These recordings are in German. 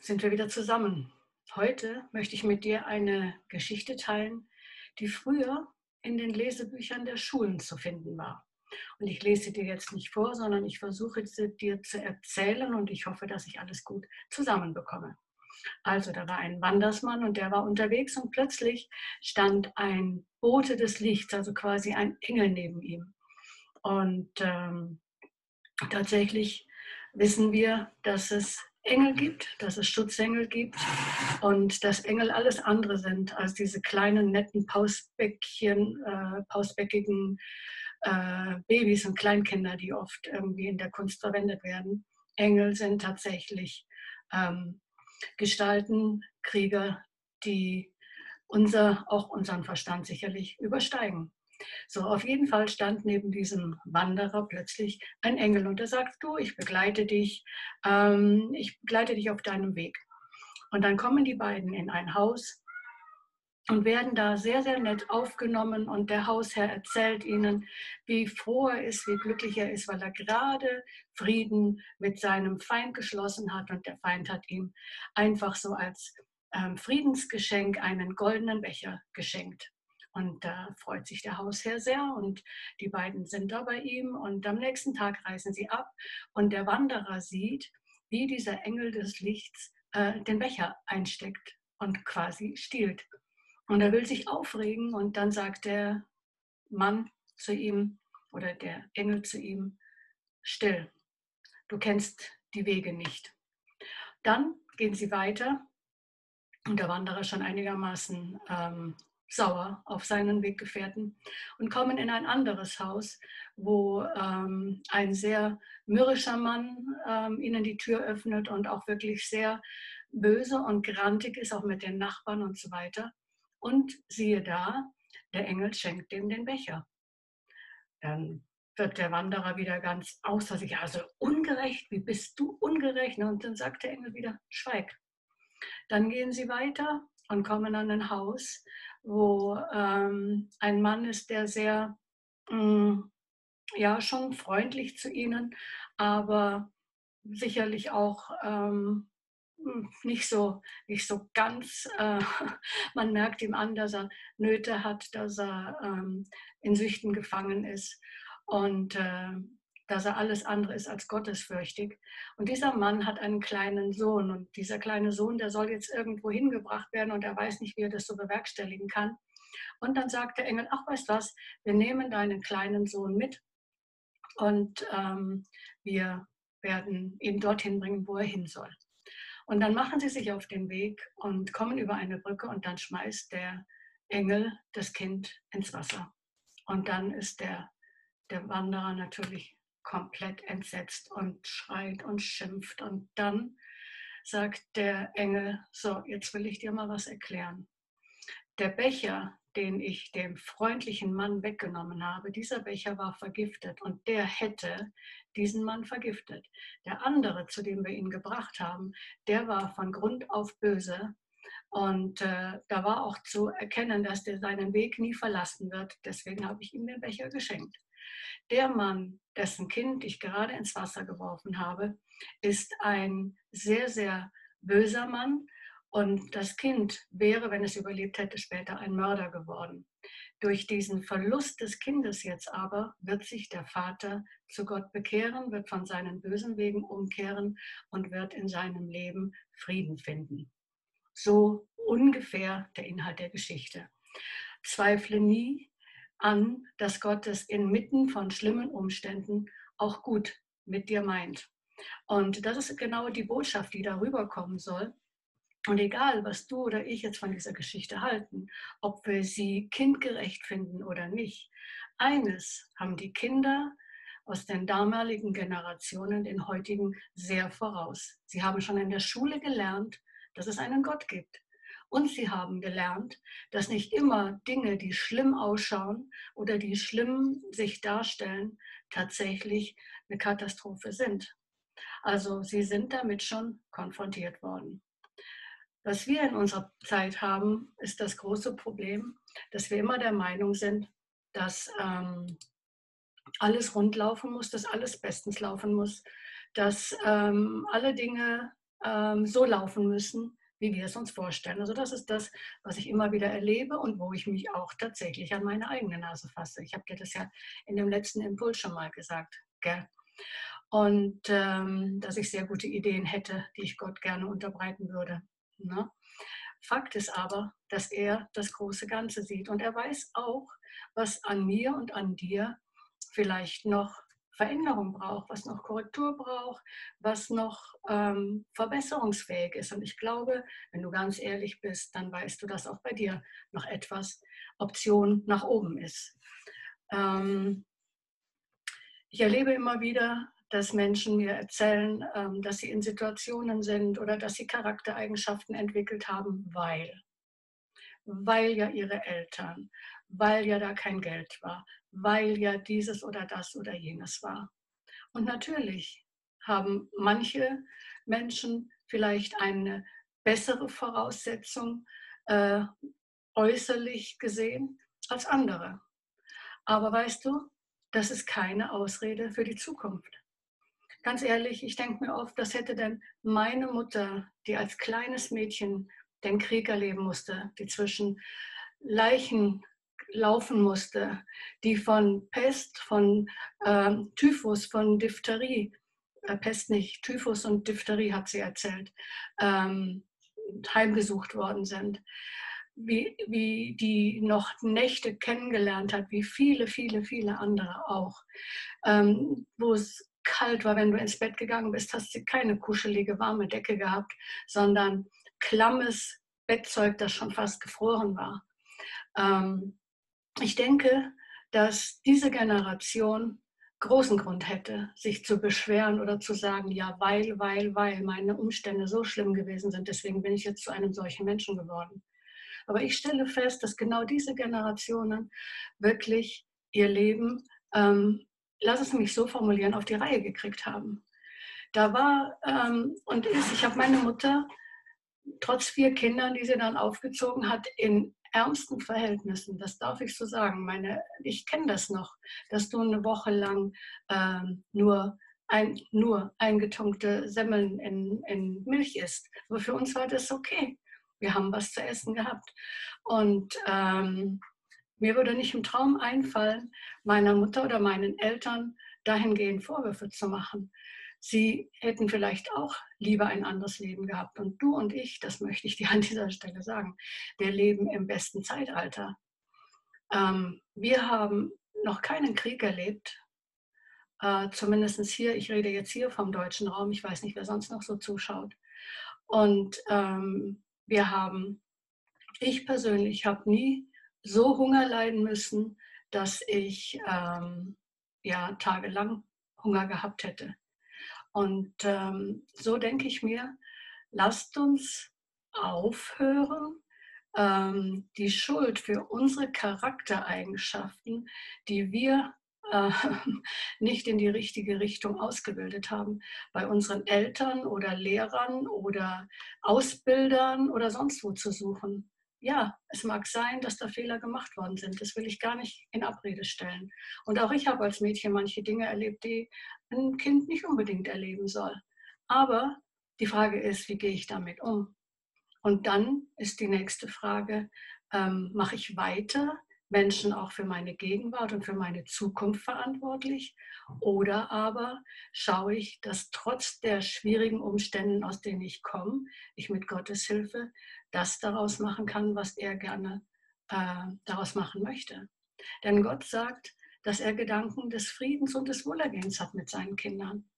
sind wir wieder zusammen. Heute möchte ich mit dir eine Geschichte teilen, die früher in den Lesebüchern der Schulen zu finden war. Und ich lese dir jetzt nicht vor, sondern ich versuche sie dir zu erzählen und ich hoffe, dass ich alles gut zusammenbekomme. Also da war ein Wandersmann und der war unterwegs und plötzlich stand ein Bote des Lichts, also quasi ein Engel neben ihm. Und ähm, tatsächlich wissen wir, dass es Engel gibt, dass es Schutzengel gibt und dass Engel alles andere sind als diese kleinen, netten Pausbäckchen, äh, pausbäckigen äh, Babys und Kleinkinder, die oft irgendwie in der Kunst verwendet werden. Engel sind tatsächlich ähm, Gestalten, Krieger, die unser, auch unseren Verstand sicherlich übersteigen. So, auf jeden Fall stand neben diesem Wanderer plötzlich ein Engel und er sagt, du, ich begleite dich, ähm, ich begleite dich auf deinem Weg. Und dann kommen die beiden in ein Haus und werden da sehr, sehr nett aufgenommen und der Hausherr erzählt ihnen, wie froh er ist, wie glücklich er ist, weil er gerade Frieden mit seinem Feind geschlossen hat und der Feind hat ihm einfach so als ähm, Friedensgeschenk einen goldenen Becher geschenkt. Und da freut sich der Hausherr sehr und die beiden sind da bei ihm und am nächsten Tag reisen sie ab und der Wanderer sieht, wie dieser Engel des Lichts äh, den Becher einsteckt und quasi stiehlt. Und er will sich aufregen und dann sagt der Mann zu ihm oder der Engel zu ihm, still, du kennst die Wege nicht. Dann gehen sie weiter und der Wanderer schon einigermaßen ähm, sauer auf seinen Weggefährten und kommen in ein anderes Haus, wo ähm, ein sehr mürrischer Mann ähm, ihnen die Tür öffnet und auch wirklich sehr böse und grantig ist, auch mit den Nachbarn und so weiter. Und siehe da, der Engel schenkt dem den Becher. Dann wird der Wanderer wieder ganz außer sich, also ungerecht, wie bist du ungerecht? Und dann sagt der Engel wieder, schweig. Dann gehen sie weiter und kommen an ein Haus, wo ähm, ein Mann ist, der sehr, mh, mm, ja, schon freundlich zu ihnen, aber sicherlich auch ähm, hm, nicht so, nicht so ganz, äh, man merkt ihm an, dass er Nöte hat, dass er ähm, in Süchten gefangen ist. Und äh, dass er alles andere ist als gottesfürchtig. Und dieser Mann hat einen kleinen Sohn und dieser kleine Sohn, der soll jetzt irgendwo hingebracht werden und er weiß nicht, wie er das so bewerkstelligen kann. Und dann sagt der Engel, ach weißt was, wir nehmen deinen kleinen Sohn mit und ähm, wir werden ihn dorthin bringen, wo er hin soll. Und dann machen sie sich auf den Weg und kommen über eine Brücke und dann schmeißt der Engel das Kind ins Wasser. Und dann ist der, der Wanderer natürlich komplett entsetzt und schreit und schimpft. Und dann sagt der Engel, so, jetzt will ich dir mal was erklären. Der Becher, den ich dem freundlichen Mann weggenommen habe, dieser Becher war vergiftet und der hätte diesen Mann vergiftet. Der andere, zu dem wir ihn gebracht haben, der war von Grund auf böse und äh, da war auch zu erkennen, dass der seinen Weg nie verlassen wird. Deswegen habe ich ihm den Becher geschenkt. Der Mann, dessen Kind ich gerade ins Wasser geworfen habe, ist ein sehr, sehr böser Mann. Und das Kind wäre, wenn es überlebt hätte, später ein Mörder geworden. Durch diesen Verlust des Kindes jetzt aber wird sich der Vater zu Gott bekehren, wird von seinen bösen Wegen umkehren und wird in seinem Leben Frieden finden. So ungefähr der Inhalt der Geschichte. Zweifle nie, an, dass Gott es inmitten von schlimmen Umständen auch gut mit dir meint. Und das ist genau die Botschaft, die darüber kommen soll. Und egal, was du oder ich jetzt von dieser Geschichte halten, ob wir sie kindgerecht finden oder nicht, eines haben die Kinder aus den damaligen Generationen den heutigen sehr voraus. Sie haben schon in der Schule gelernt, dass es einen Gott gibt. Und sie haben gelernt, dass nicht immer Dinge, die schlimm ausschauen oder die schlimm sich darstellen, tatsächlich eine Katastrophe sind. Also sie sind damit schon konfrontiert worden. Was wir in unserer Zeit haben, ist das große Problem, dass wir immer der Meinung sind, dass ähm, alles rund laufen muss, dass alles bestens laufen muss, dass ähm, alle Dinge ähm, so laufen müssen, wie wir es uns vorstellen. Also das ist das, was ich immer wieder erlebe und wo ich mich auch tatsächlich an meine eigene Nase fasse. Ich habe dir das ja in dem letzten Impuls schon mal gesagt. Gell? Und ähm, dass ich sehr gute Ideen hätte, die ich Gott gerne unterbreiten würde. Ne? Fakt ist aber, dass er das große Ganze sieht und er weiß auch, was an mir und an dir vielleicht noch Veränderung braucht, was noch Korrektur braucht, was noch ähm, verbesserungsfähig ist. Und ich glaube, wenn du ganz ehrlich bist, dann weißt du, dass auch bei dir noch etwas Option nach oben ist. Ähm, ich erlebe immer wieder, dass Menschen mir erzählen, ähm, dass sie in Situationen sind oder dass sie Charaktereigenschaften entwickelt haben, weil. Weil ja ihre Eltern, weil ja da kein Geld war, weil ja dieses oder das oder jenes war. Und natürlich haben manche Menschen vielleicht eine bessere Voraussetzung äh, äußerlich gesehen als andere. Aber weißt du, das ist keine Ausrede für die Zukunft. Ganz ehrlich, ich denke mir oft, das hätte denn meine Mutter, die als kleines Mädchen den Krieg erleben musste, die zwischen Leichen laufen musste, die von Pest, von äh, Typhus, von Diphtherie, äh, Pest nicht, Typhus und Diphtherie hat sie erzählt, ähm, heimgesucht worden sind. Wie, wie die noch Nächte kennengelernt hat, wie viele, viele, viele andere auch, ähm, wo es kalt war, wenn du ins Bett gegangen bist, hast du keine kuschelige, warme Decke gehabt, sondern klammes Bettzeug, das schon fast gefroren war. Ähm, ich denke, dass diese Generation großen Grund hätte, sich zu beschweren oder zu sagen, ja, weil, weil, weil meine Umstände so schlimm gewesen sind, deswegen bin ich jetzt zu einem solchen Menschen geworden. Aber ich stelle fest, dass genau diese Generationen wirklich ihr Leben, ähm, lass es mich so formulieren, auf die Reihe gekriegt haben. Da war ähm, und ist, ich habe meine Mutter trotz vier Kindern, die sie dann aufgezogen hat, in ärmsten Verhältnissen, das darf ich so sagen. Meine, ich kenne das noch, dass du eine Woche lang äh, nur, ein, nur eingetunkte Semmeln in, in Milch isst. Aber für uns war das okay. Wir haben was zu essen gehabt. Und ähm, mir würde nicht im Traum einfallen, meiner Mutter oder meinen Eltern dahingehend Vorwürfe zu machen. Sie hätten vielleicht auch lieber ein anderes Leben gehabt. Und du und ich, das möchte ich dir an dieser Stelle sagen, wir leben im besten Zeitalter. Ähm, wir haben noch keinen Krieg erlebt, äh, zumindest hier, ich rede jetzt hier vom deutschen Raum, ich weiß nicht, wer sonst noch so zuschaut. Und ähm, wir haben, ich persönlich habe nie so Hunger leiden müssen, dass ich ähm, ja tagelang Hunger gehabt hätte. Und ähm, so denke ich mir, lasst uns aufhören, ähm, die Schuld für unsere Charaktereigenschaften, die wir äh, nicht in die richtige Richtung ausgebildet haben, bei unseren Eltern oder Lehrern oder Ausbildern oder sonst wo zu suchen. Ja, es mag sein, dass da Fehler gemacht worden sind. Das will ich gar nicht in Abrede stellen. Und auch ich habe als Mädchen manche Dinge erlebt, die ein Kind nicht unbedingt erleben soll. Aber die Frage ist, wie gehe ich damit um? Und dann ist die nächste Frage, ähm, mache ich weiter Menschen auch für meine Gegenwart und für meine Zukunft verantwortlich? Oder aber schaue ich, dass trotz der schwierigen Umstände, aus denen ich komme, ich mit Gottes Hilfe das daraus machen kann, was er gerne äh, daraus machen möchte? Denn Gott sagt, dass er Gedanken des Friedens und des Wohlergehens hat mit seinen Kindern.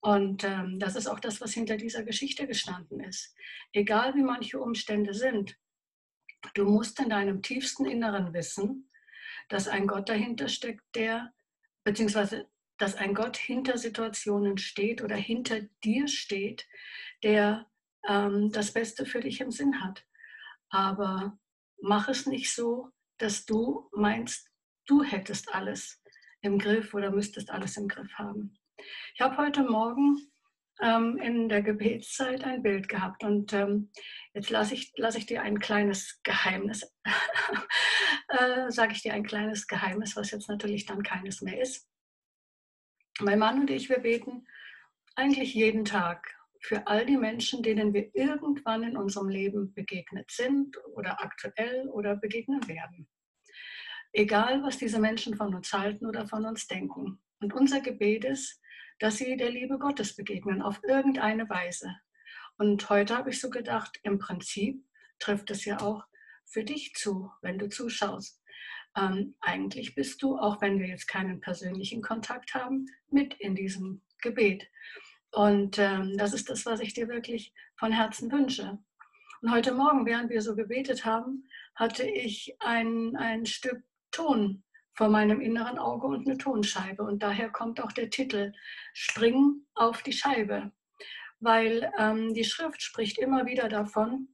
Und ähm, das ist auch das, was hinter dieser Geschichte gestanden ist. Egal wie manche Umstände sind, du musst in deinem tiefsten Inneren wissen, dass ein Gott dahinter steckt, der, beziehungsweise dass ein Gott hinter Situationen steht oder hinter dir steht, der ähm, das Beste für dich im Sinn hat. Aber mach es nicht so, dass du meinst, du hättest alles im Griff oder müsstest alles im Griff haben. Ich habe heute Morgen ähm, in der Gebetszeit ein Bild gehabt und ähm, jetzt lasse ich, lass ich dir ein kleines Geheimnis, äh, sage ich dir ein kleines Geheimnis, was jetzt natürlich dann keines mehr ist. Mein Mann und ich, wir beten eigentlich jeden Tag für all die Menschen, denen wir irgendwann in unserem Leben begegnet sind oder aktuell oder begegnen werden. Egal, was diese Menschen von uns halten oder von uns denken. Und unser Gebet ist, dass sie der Liebe Gottes begegnen, auf irgendeine Weise. Und heute habe ich so gedacht, im Prinzip trifft es ja auch für dich zu, wenn du zuschaust. Ähm, eigentlich bist du, auch wenn wir jetzt keinen persönlichen Kontakt haben, mit in diesem Gebet. Und ähm, das ist das, was ich dir wirklich von Herzen wünsche. Und heute Morgen, während wir so gebetet haben, hatte ich ein, ein Stück Ton vor meinem inneren Auge und eine Tonscheibe. Und daher kommt auch der Titel Spring auf die Scheibe. Weil ähm, die Schrift spricht immer wieder davon,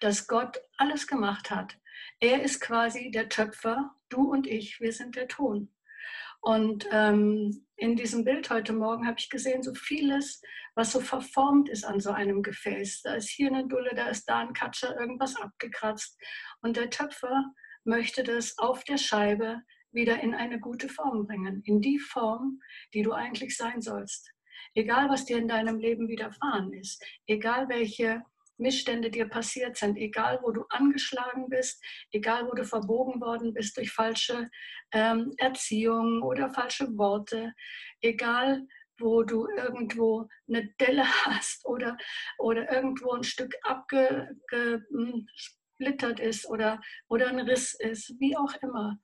dass Gott alles gemacht hat. Er ist quasi der Töpfer, du und ich, wir sind der Ton. Und ähm, in diesem Bild heute Morgen habe ich gesehen, so vieles, was so verformt ist an so einem Gefäß. Da ist hier eine Dulle, da ist da ein Katscher, irgendwas abgekratzt. Und der Töpfer möchte das auf der Scheibe wieder in eine gute Form bringen, in die Form, die du eigentlich sein sollst. Egal, was dir in deinem Leben widerfahren ist, egal welche Missstände dir passiert sind, egal wo du angeschlagen bist, egal wo du verbogen worden bist durch falsche ähm, Erziehung oder falsche Worte, egal wo du irgendwo eine Delle hast oder, oder irgendwo ein Stück abgesplittert ist oder, oder ein Riss ist, wie auch immer.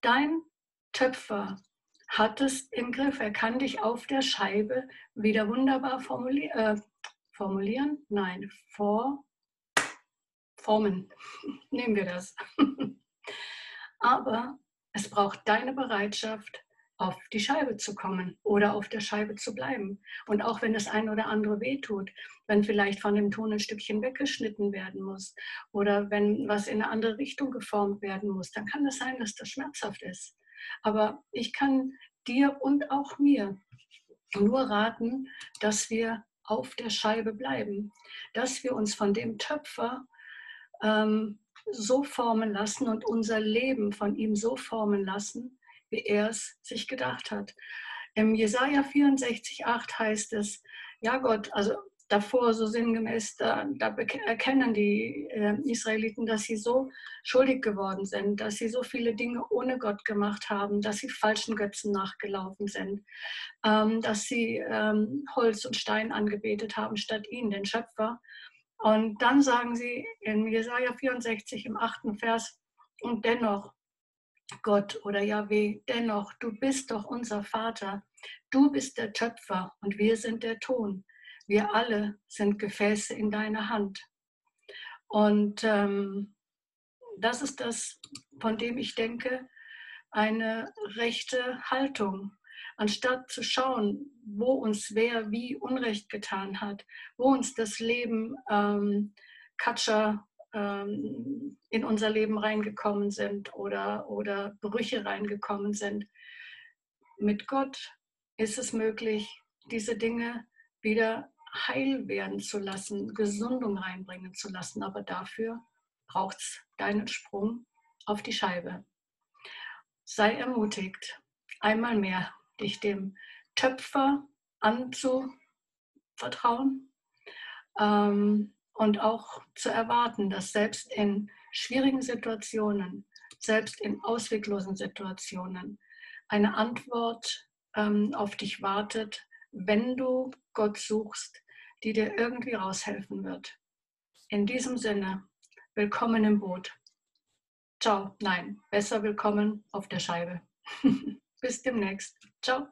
Dein Töpfer hat es im Griff. Er kann dich auf der Scheibe wieder wunderbar formulieren. Äh, formulieren? Nein, vor, formen. Nehmen wir das. Aber es braucht deine Bereitschaft, auf die Scheibe zu kommen oder auf der Scheibe zu bleiben. Und auch wenn das ein oder andere wehtut, wenn vielleicht von dem Ton ein Stückchen weggeschnitten werden muss oder wenn was in eine andere Richtung geformt werden muss, dann kann es sein, dass das schmerzhaft ist. Aber ich kann dir und auch mir nur raten, dass wir auf der Scheibe bleiben, dass wir uns von dem Töpfer ähm, so formen lassen und unser Leben von ihm so formen lassen, wie er es sich gedacht hat. Im Jesaja 64,8 heißt es, ja Gott, also davor so sinngemäß, da, da erkennen die äh, Israeliten, dass sie so schuldig geworden sind, dass sie so viele Dinge ohne Gott gemacht haben, dass sie falschen Götzen nachgelaufen sind, ähm, dass sie ähm, Holz und Stein angebetet haben statt ihn, den Schöpfer. Und dann sagen sie in Jesaja 64 im achten Vers, und dennoch, Gott oder Yahweh, dennoch, du bist doch unser Vater, du bist der Töpfer und wir sind der Ton wir alle sind Gefäße in deiner Hand. Und ähm, das ist das, von dem ich denke, eine rechte Haltung. Anstatt zu schauen, wo uns wer wie Unrecht getan hat, wo uns das Leben ähm, Katscher ähm, in unser Leben reingekommen sind oder, oder Brüche reingekommen sind. Mit Gott ist es möglich, diese Dinge wieder heil werden zu lassen, Gesundung reinbringen zu lassen. Aber dafür braucht es deinen Sprung auf die Scheibe. Sei ermutigt, einmal mehr dich dem Töpfer anzuvertrauen ähm, und auch zu erwarten, dass selbst in schwierigen Situationen, selbst in ausweglosen Situationen eine Antwort ähm, auf dich wartet, wenn du Gott suchst, die dir irgendwie raushelfen wird. In diesem Sinne, willkommen im Boot. Ciao, nein, besser willkommen auf der Scheibe. Bis demnächst. Ciao.